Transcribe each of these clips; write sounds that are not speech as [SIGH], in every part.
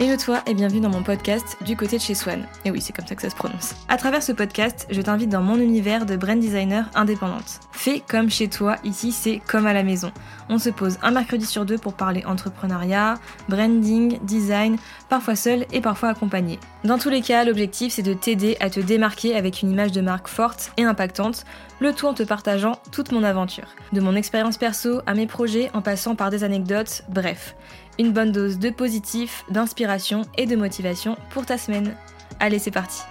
Hello toi et bienvenue dans mon podcast Du côté de chez Swan. Et oui, c'est comme ça que ça se prononce. À travers ce podcast, je t'invite dans mon univers de brand designer indépendante. Fais comme chez toi, ici c'est comme à la maison. On se pose un mercredi sur deux pour parler entrepreneuriat, branding, design, parfois seul et parfois accompagné. Dans tous les cas, l'objectif c'est de t'aider à te démarquer avec une image de marque forte et impactante, le tout en te partageant toute mon aventure. De mon expérience perso à mes projets en passant par des anecdotes, bref une bonne dose de positif, d'inspiration et de motivation pour ta semaine. Allez, c'est parti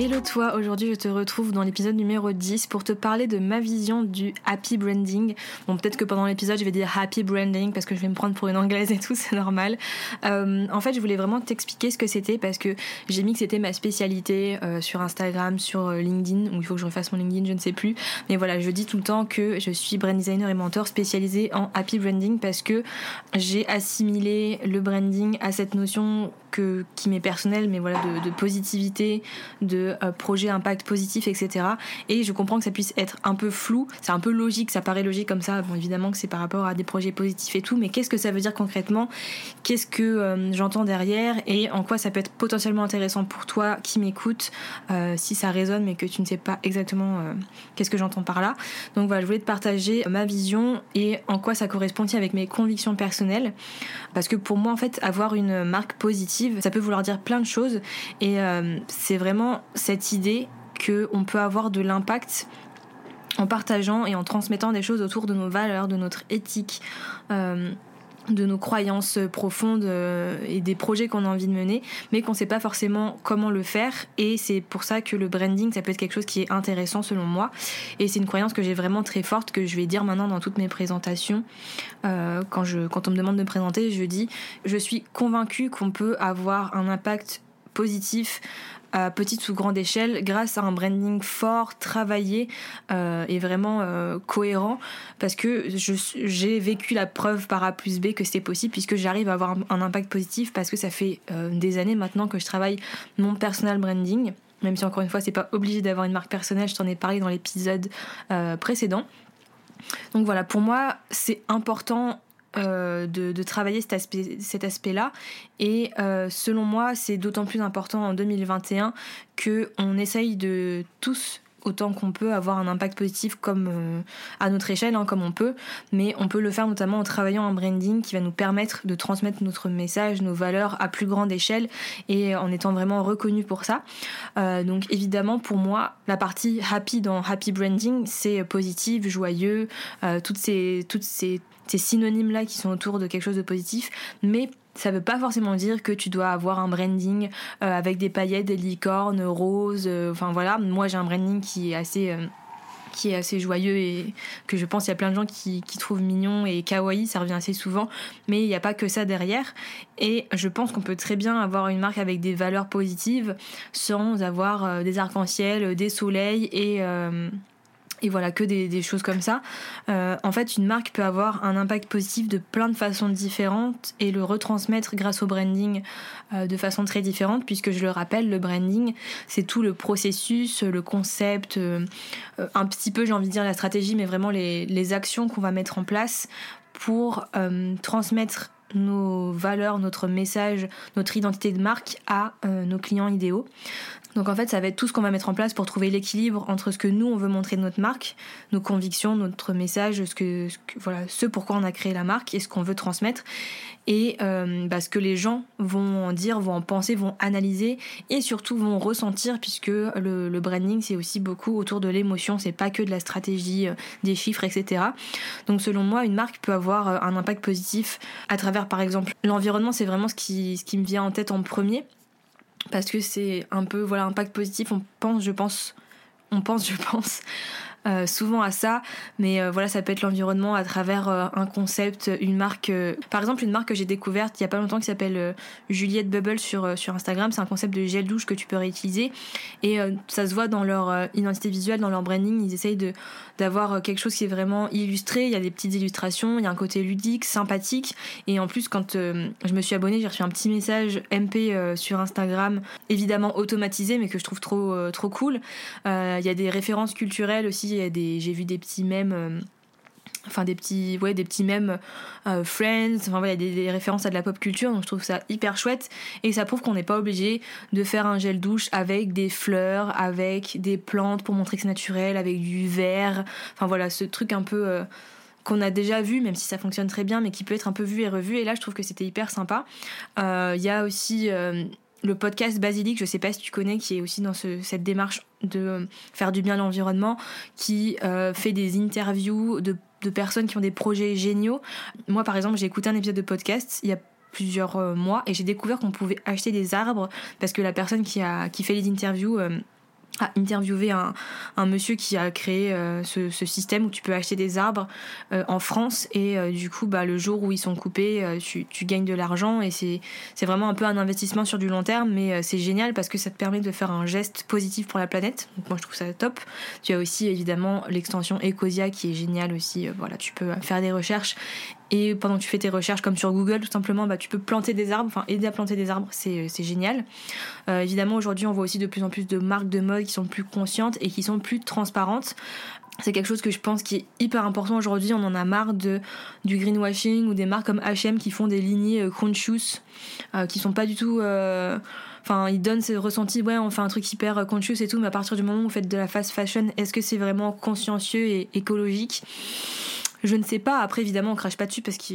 Hello toi, aujourd'hui je te retrouve dans l'épisode numéro 10 pour te parler de ma vision du happy branding. Bon peut-être que pendant l'épisode je vais dire happy branding parce que je vais me prendre pour une anglaise et tout, [LAUGHS] c'est normal. Euh, en fait je voulais vraiment t'expliquer ce que c'était parce que j'ai mis que c'était ma spécialité euh, sur Instagram, sur euh, LinkedIn, ou il faut que je refasse mon LinkedIn, je ne sais plus. Mais voilà, je dis tout le temps que je suis brand designer et mentor spécialisé en happy branding parce que j'ai assimilé le branding à cette notion qui m'est personnelle, mais voilà, de, de positivité, de euh, projet impact positif, etc. Et je comprends que ça puisse être un peu flou, c'est un peu logique, ça paraît logique comme ça. Bon, évidemment que c'est par rapport à des projets positifs et tout, mais qu'est-ce que ça veut dire concrètement? Qu'est-ce que euh, j'entends derrière? Et en quoi ça peut être potentiellement intéressant pour toi qui m'écoute euh, si ça résonne mais que tu ne sais pas exactement qu'est-ce que j'entends par là? Donc voilà, je voulais te partager ma vision et en quoi ça correspond avec mes convictions personnelles. Parce que pour moi, en fait, avoir une marque positive, ça peut vouloir dire plein de choses. Et c'est vraiment cette idée qu'on peut avoir de l'impact en partageant et en transmettant des choses autour de nos valeurs, de notre éthique, euh, de nos croyances profondes euh, et des projets qu'on a envie de mener, mais qu'on ne sait pas forcément comment le faire. Et c'est pour ça que le branding, ça peut être quelque chose qui est intéressant selon moi. Et c'est une croyance que j'ai vraiment très forte, que je vais dire maintenant dans toutes mes présentations. Euh, quand, je, quand on me demande de me présenter, je dis, je suis convaincue qu'on peut avoir un impact positif à petite ou grande échelle grâce à un branding fort, travaillé euh, et vraiment euh, cohérent parce que j'ai vécu la preuve par A plus B que c'était possible puisque j'arrive à avoir un, impact positif parce que ça fait euh, des années maintenant que je travaille mon personal branding même si encore une fois c'est pas obligé d'avoir une marque personnelle, je t'en ai parlé dans l'épisode précédent. Donc voilà, pour moi c'est important euh, de, travailler cet aspect, cet aspect-là. Et euh, selon moi, c'est d'autant plus important en 2021 qu'on essaye de tous autant qu'on peut avoir un impact positif comme euh, à notre échelle, hein, comme on peut, mais on peut le faire notamment en travaillant un branding qui va nous permettre de transmettre notre message, nos valeurs à plus grande échelle et en étant vraiment reconnu pour ça. donc évidemment pour moi, la partie happy dans happy branding, c'est positif, joyeux, toutes ces toutes ces ces synonymes-là qui sont autour de quelque chose de positif, mais ça veut pas forcément dire que tu dois avoir un branding euh, avec des paillettes, des licornes, roses, euh, enfin voilà. Moi j'ai un branding qui est assez euh, joyeux et que je pense il y a plein de gens qui, qui trouvent mignon et kawaii, ça revient assez souvent, mais il n'y a pas que ça derrière. Et je pense qu'on peut très bien avoir une marque avec des valeurs positives sans avoir des arcs-en-ciel, des soleils et et voilà que des, choses comme ça. Euh, en fait, une marque peut avoir un impact positif de plein de façons différentes et le retransmettre grâce au branding euh, de façon très différente, puisque je le rappelle, le branding, c'est tout le processus, le concept, euh, un petit peu, j'ai envie de dire, la stratégie, mais vraiment les, les actions qu'on va mettre en place pour transmettre nos valeurs, notre message, notre identité de marque à nos clients idéaux. Donc en fait, ça va être tout ce qu'on va mettre en place pour trouver l'équilibre entre ce que nous on veut montrer de notre marque, nos convictions, notre message, ce que, voilà, ce pourquoi on a créé la marque et ce qu'on veut transmettre, et euh, bah, ce que les gens vont dire, vont en penser, vont analyser et surtout vont ressentir puisque le, branding c'est aussi beaucoup autour de l'émotion, c'est pas que de la stratégie, euh, des chiffres, etc. Donc selon moi, une marque peut avoir euh, un impact positif à travers par exemple l'environnement, c'est vraiment ce qui, ce qui me vient en tête en premier parce que c'est un peu voilà impact positif. On pense je pense on pense je pense euh, souvent à ça, mais euh, voilà, ça peut être l'environnement à travers euh, un concept, une marque. par exemple, une marque que j'ai découverte il y a pas longtemps qui s'appelle Juliette Bubble sur, sur Instagram. C'est un concept de gel douche que tu peux réutiliser et ça se voit dans leur identité visuelle, dans leur branding. Ils essayent d'avoir quelque chose qui est vraiment illustré. Il y a des petites illustrations, il y a un côté ludique, sympathique. Et en plus, quand je me suis abonnée, j'ai reçu un petit message MP sur Instagram, évidemment automatisé, mais que je trouve trop trop cool. Il y a des références culturelles aussi des, j'ai vu des petits mèmes. Euh, enfin des petits ouais des petits mèmes euh, Friends enfin voilà des, des, références à de la pop culture donc je trouve ça hyper chouette et ça prouve qu'on n'est pas obligé de faire un gel douche avec des fleurs avec des plantes pour montrer que c'est naturel avec du verre enfin voilà ce truc un peu euh, qu'on a déjà vu, même si ça fonctionne très bien, mais qui peut être un peu vu et revu. Et là, je trouve que c'était hyper sympa. Il y a aussi le podcast Basilic, je sais pas si tu connais, qui est aussi dans cette démarche de faire du bien à l'environnement, qui fait des interviews de personnes qui ont des projets géniaux. Moi, par exemple, j'ai écouté un épisode de podcast il y a plusieurs euh, mois et j'ai découvert qu'on pouvait acheter des arbres parce que la personne qui a qui fait les interviews euh, a interviewé un, un, monsieur qui a créé euh, ce, système où tu peux acheter des arbres euh, en France et euh, du coup bah, le jour où ils sont coupés tu, tu, gagnes de l'argent et c'est, c'est vraiment un peu un investissement sur du long terme mais c'est génial parce que ça te permet de faire un geste positif pour la planète. Donc moi je trouve ça top. Tu as aussi évidemment l'extension Ecosia qui est géniale aussi. Voilà tu peux faire des recherches et pendant que tu fais tes recherches, comme sur Google, tout simplement, bah, tu peux planter des arbres, enfin aider à planter des arbres, c'est, génial. Euh, évidemment, aujourd'hui, on voit aussi de plus en plus de marques de mode qui sont plus conscientes et qui sont plus transparentes. C'est quelque chose que je pense qui est hyper important aujourd'hui. On en a marre de, du greenwashing ou des marques comme HM qui font des lignées euh, conscious, euh, qui sont pas du tout. Euh, enfin, ils donnent ce ressenti, ouais, on fait un truc hyper conscious et tout, mais à partir du moment où vous faites de la fast fashion, est-ce que c'est vraiment consciencieux et écologique? Je ne sais pas. Après, évidemment, on crache pas dessus parce que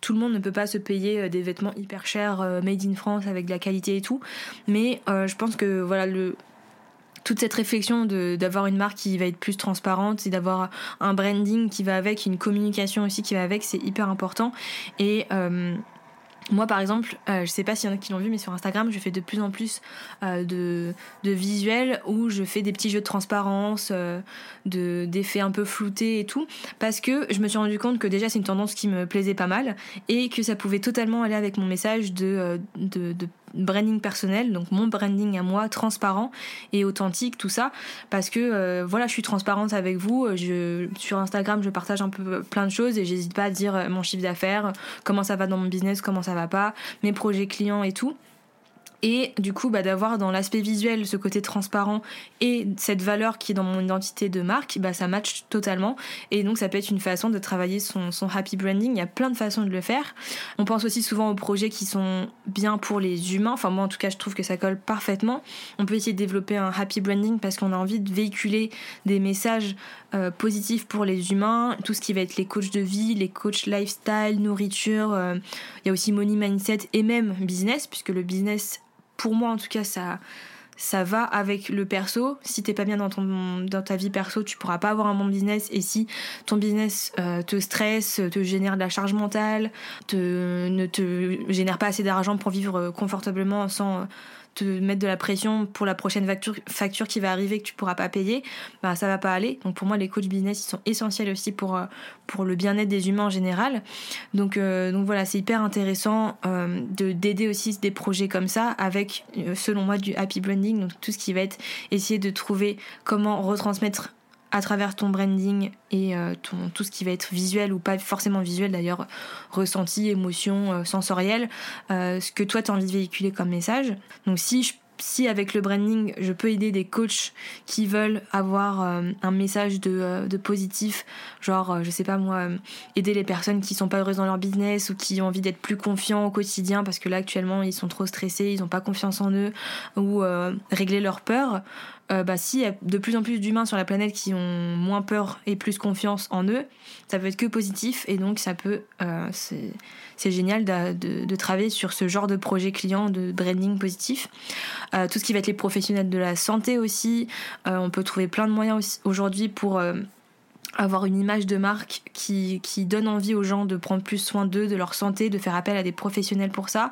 tout le monde ne peut pas se payer euh, des vêtements hyper chers, euh, made in France, avec de la qualité et tout. Mais euh, je pense que voilà, toute cette réflexion d'avoir une marque qui va être plus transparente et d'avoir un branding qui va avec, une communication aussi qui va avec, c'est hyper important. Et moi, par exemple, euh, je sais pas s'il y en a qui l'ont vu, mais sur Instagram, je fais de plus en plus euh, de, visuels où je fais des petits jeux de transparence, euh, de d'effets un peu floutés et tout, parce que je me suis rendu compte que déjà c'est une tendance qui me plaisait pas mal et que ça pouvait totalement aller avec mon message de, euh, branding personnel, donc mon branding à moi, transparent et authentique, tout ça, parce que euh, voilà, je suis transparente avec vous. Je, sur Instagram, je partage un peu plein de choses et j'hésite pas à dire euh, mon chiffre d'affaires, comment ça va dans mon business, comment ça va pas, mes projets clients et tout et du coup bah, d'avoir dans l'aspect visuel ce côté transparent et cette valeur qui est dans mon identité de marque bah ça match totalement. Et donc ça peut être une façon de travailler son, happy branding. Il y a plein de façons de le faire. On pense aussi souvent aux projets qui sont bien pour les humains. Enfin moi en tout cas je trouve que ça colle parfaitement. On peut essayer de développer un happy branding parce qu'on a envie de véhiculer des messages euh, positifs pour les humains. Tout ce qui va être les coachs de vie les coachs lifestyle nourriture euh, il y a aussi money mindset et même business puisque le business pour moi en tout cas ça ça va avec le perso. Si t'es pas bien dans ton dans ta vie perso, tu pourras pas avoir un bon business. Et si ton business euh, te stresse, te génère de la charge mentale, te, ne te génère pas assez d'argent pour vivre confortablement sans te mettre de la pression pour la prochaine facture, facture qui va arriver que tu pourras pas payer, bah ça va pas aller. Donc pour moi les coachs business ils sont essentiels aussi pour euh, pour le bien-être des humains en général. Donc euh, donc voilà, c'est hyper intéressant euh, de d'aider aussi des projets comme ça avec selon moi du happy branding, donc tout ce qui va être essayer de trouver comment retransmettre à travers ton branding et euh, tout ce qui va être visuel ou pas forcément visuel d'ailleurs, ressenti, émotion, euh, sensoriel, euh, ce que toi tu as envie de véhiculer comme message. Donc si je si avec le branding, je peux aider des coachs qui veulent avoir un message de, de, positif, genre, je sais pas moi, aider les personnes qui sont pas heureuses dans leur business ou qui ont envie d'être plus confiants au quotidien parce que là actuellement ils sont trop stressés, ils ont pas confiance en eux, ou régler leurs peurs, euh, bah, s'il y a de plus en plus d'humains sur la planète qui ont moins peur et plus confiance en eux, ça peut être que positif et donc ça peut, euh, c'est génial de, travailler sur ce genre de projet client de branding positif. Euh, tout ce qui va être les professionnels de la santé aussi, on peut trouver plein de moyens aujourd'hui pour avoir une image de marque qui, qui, donne envie aux gens de prendre plus soin d'eux, de leur santé, de faire appel à des professionnels pour ça,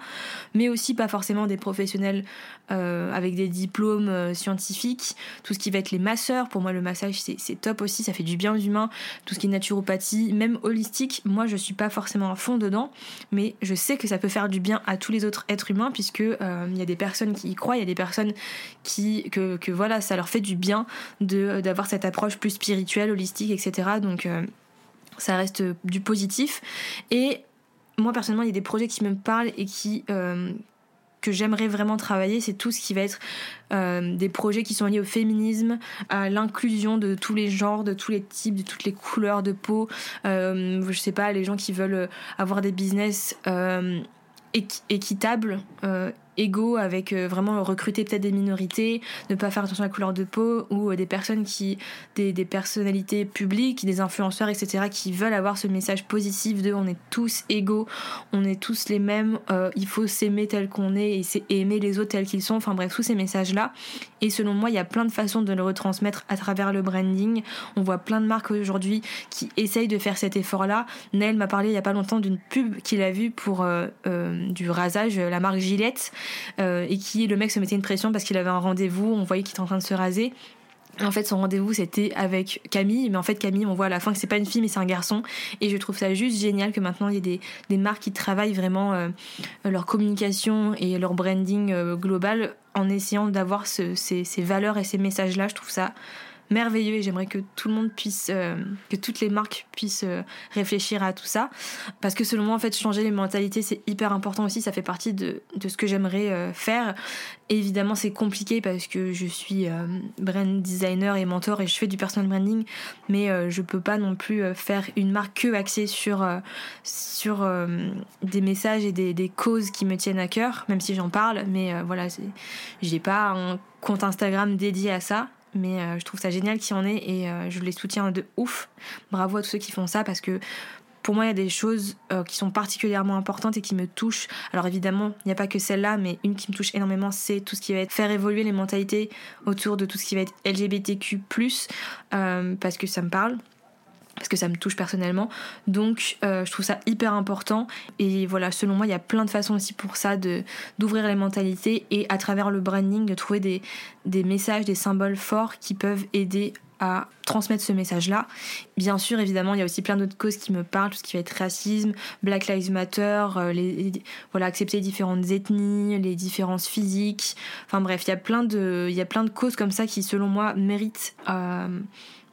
mais aussi pas forcément des professionnels euh, avec des diplômes euh, scientifiques, tout ce qui va être les masseurs, pour moi le massage c'est top aussi, ça fait du bien aux humains, tout ce qui est naturopathie, même holistique, moi je suis pas forcément à fond dedans, mais je sais que ça peut faire du bien à tous les autres êtres humains, puisque euh, il y a des personnes qui y croient, il y a des personnes qui, que, que voilà, ça leur fait du bien d'avoir cette approche plus spirituelle, holistique, etc donc euh, ça reste du positif. Et moi personnellement, il y a des projets qui me parlent et qui, euh, que j'aimerais vraiment travailler, c'est tout ce qui va être euh, des projets qui sont liés au féminisme, à l'inclusion de tous les genres, de tous les types, de toutes les couleurs de peau. Euh, je sais pas, les gens qui veulent avoir des business équitables, égaux avec euh, vraiment recruter peut-être des minorités, ne pas faire attention à la couleur de peau ou euh, des personnes qui, des, des, personnalités publiques, des influenceurs, etc., qui veulent avoir ce message positif de on est tous égaux, on est tous les mêmes, euh, il faut s'aimer tel qu'on est et, et, aimer les autres tels qu'ils sont, enfin bref, tous ces messages-là. Et selon moi, il y a plein de façons de le retransmettre à travers le branding. On voit plein de marques aujourd'hui qui essayent de faire cet effort-là. Nel m'a parlé il y a pas longtemps d'une pub qu'il a vue pour du rasage, la marque Gillette. Euh, et qui le mec se mettait une pression parce qu'il avait un rendez-vous, on voyait qu'il était en train de se raser. En fait, son rendez-vous c'était avec Camille, mais en fait Camille, on voit à la fin que c'est pas une fille mais c'est un garçon. Et je trouve ça juste génial que maintenant il y ait des, des marques qui travaillent vraiment euh, leur communication et leur branding euh, global en essayant d'avoir ce, ces, ces valeurs et ces messages-là. Je trouve ça merveilleux et j'aimerais que tout le monde puisse, euh, que toutes les marques puissent euh, réfléchir à tout ça. Parce que selon moi, en fait, changer les mentalités, c'est hyper important aussi. Ça fait partie de, de ce que j'aimerais euh, faire. évidemment, c'est compliqué parce que je suis brand designer et mentor et je fais du personal branding, mais je peux pas non plus faire une marque que axée sur, sur des messages et des, des, causes qui me tiennent à cœur, même si j'en parle. Mais voilà, j'ai pas un compte Instagram dédié à ça mais euh, je trouve ça génial qu'il y en ait et euh, je les soutiens de ouf. Bravo à tous ceux qui font ça parce que pour moi, il y a des choses euh, qui sont particulièrement importantes et qui me touchent. Alors évidemment, il n'y a pas que celle-là, mais une qui me touche énormément, c'est tout ce qui va être faire évoluer les mentalités autour de tout ce qui va être LGBTQ+, parce que ça me parle parce que ça me touche personnellement. Donc euh, je trouve ça hyper important et voilà, selon moi, il y a plein de façons aussi pour ça d'ouvrir les mentalités et à travers le branding de trouver des, des messages, des symboles forts qui peuvent aider à transmettre ce message-là. Bien sûr, évidemment, il y a aussi plein d'autres causes qui me parlent, tout ce qui va être racisme, Black Lives Matter, euh, voilà, accepter les différentes ethnies, les différences physiques. Enfin bref, il y a plein de, il y a plein de causes comme ça qui, selon moi, méritent euh,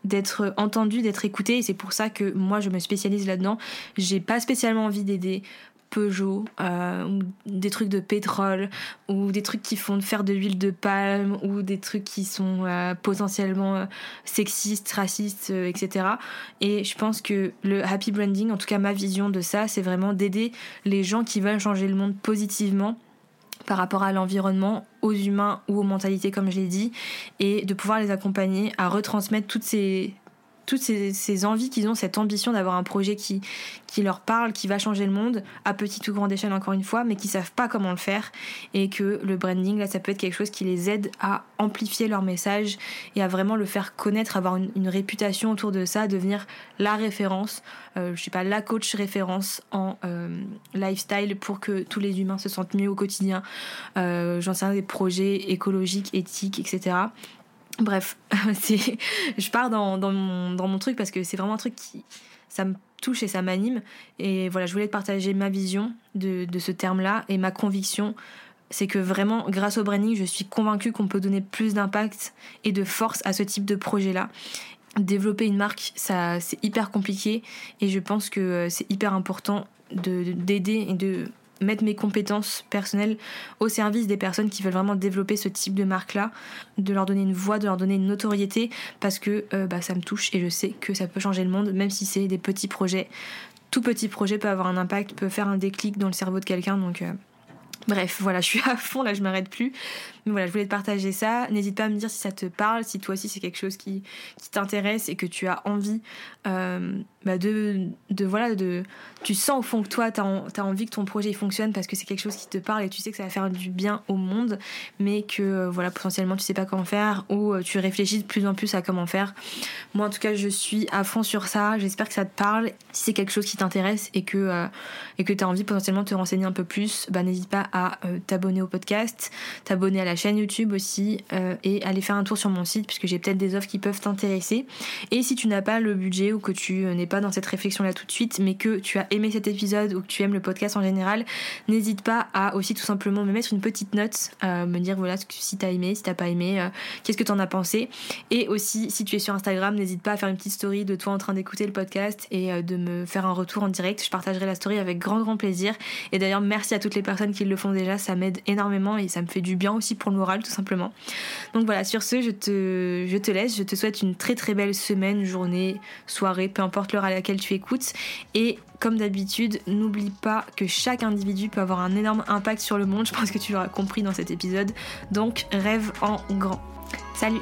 d'être entendu, d'être écouté. Et c'est pour ça que moi, je me spécialise là-dedans. J'ai pas spécialement envie d'aider Peugeot, euh, des trucs de pétrole, ou des trucs qui font faire de l'huile de palme, ou des trucs qui sont euh, potentiellement euh, sexistes, racistes, etc. Et je pense que le happy branding, en tout cas ma vision de ça, c'est vraiment d'aider les gens qui veulent changer le monde positivement par rapport à l'environnement, aux humains ou aux mentalités comme je l'ai dit, et de pouvoir les accompagner à retransmettre toutes ces toutes ces, envies qu'ils ont, cette ambition d'avoir un projet qui, qui leur parle, qui va changer le monde, à petite ou grande échelle encore une fois, mais qui savent pas comment le faire, et que le branding, là, ça peut être quelque chose qui les aide à amplifier leur message et à vraiment le faire connaître, avoir une, réputation autour de ça, devenir la référence, euh, je sais pas, la coach référence en euh, lifestyle pour que tous les humains se sentent mieux au quotidien. Euh, J'en sais des projets écologiques, éthiques, etc. Bref, [LAUGHS] je pars dans, mon, truc parce que c'est vraiment un truc qui ça me touche et ça m'anime. Et voilà, je voulais te partager ma vision de, de ce terme-là et ma conviction. C'est que vraiment, grâce au branding, je suis convaincue qu'on peut donner plus d'impact et de force à ce type de projet-là. Développer une marque, ça, c'est hyper compliqué et je pense que c'est hyper important de, d'aider et de mettre mes compétences personnelles au service des personnes qui veulent vraiment développer ce type de marque-là, de leur donner une voix, de leur donner une notoriété, parce que euh, bah, ça me touche et je sais que ça peut changer le monde, même si c'est des petits projets. Tout petit projet peut avoir un impact, peut faire un déclic dans le cerveau de quelqu'un, donc... Euh, bref, voilà, je suis [LAUGHS] à fond, là je m'arrête plus. Mais voilà, je voulais te partager ça. N'hésite pas à me dire si ça te parle, si toi aussi c'est quelque chose qui, t'intéresse et que tu as envie euh, bah de, de, voilà, de, tu sens au fond que toi, tu as, envie que ton projet fonctionne parce que c'est quelque chose qui te parle et tu sais que ça va faire du bien au monde, mais que euh, voilà, potentiellement tu sais pas comment faire ou euh, tu réfléchis de plus en plus à comment faire. Moi, en tout cas, je suis à fond sur ça. J'espère que ça te parle. Si c'est quelque chose qui t'intéresse et que et que tu as envie potentiellement de te renseigner un peu plus, bah, n'hésite pas à t'abonner au podcast, t'abonner à la chaîne YouTube aussi et aller faire un tour sur mon site puisque j'ai peut-être des offres qui peuvent t'intéresser. Et si tu n'as pas le budget ou que tu n'es pas dans cette réflexion là tout de suite, mais que tu as aimé cet épisode ou que tu aimes le podcast en général, n'hésite pas à aussi tout simplement me mettre une petite note, euh, me dire voilà si t'as aimé, si t'as pas aimé, euh, qu'est-ce que t'en as pensé. Et aussi, si tu es sur Instagram, n'hésite pas à faire une petite story de toi en train d'écouter le podcast et euh, de me faire un retour en direct. Je partagerai la story avec grand grand plaisir. Et d'ailleurs, merci à toutes les personnes qui le déjà, ça m'aide énormément et ça me fait du bien aussi pour le moral tout simplement. Donc voilà, sur ce, je te, je te laisse, je te souhaite une très très belle semaine, journée, soirée, peu importe l'heure à laquelle tu écoutes. Et comme d'habitude, n'oublie pas que chaque individu peut avoir un énorme impact sur le monde, je pense que tu l'auras compris dans cet épisode. Donc rêve en grand. Salut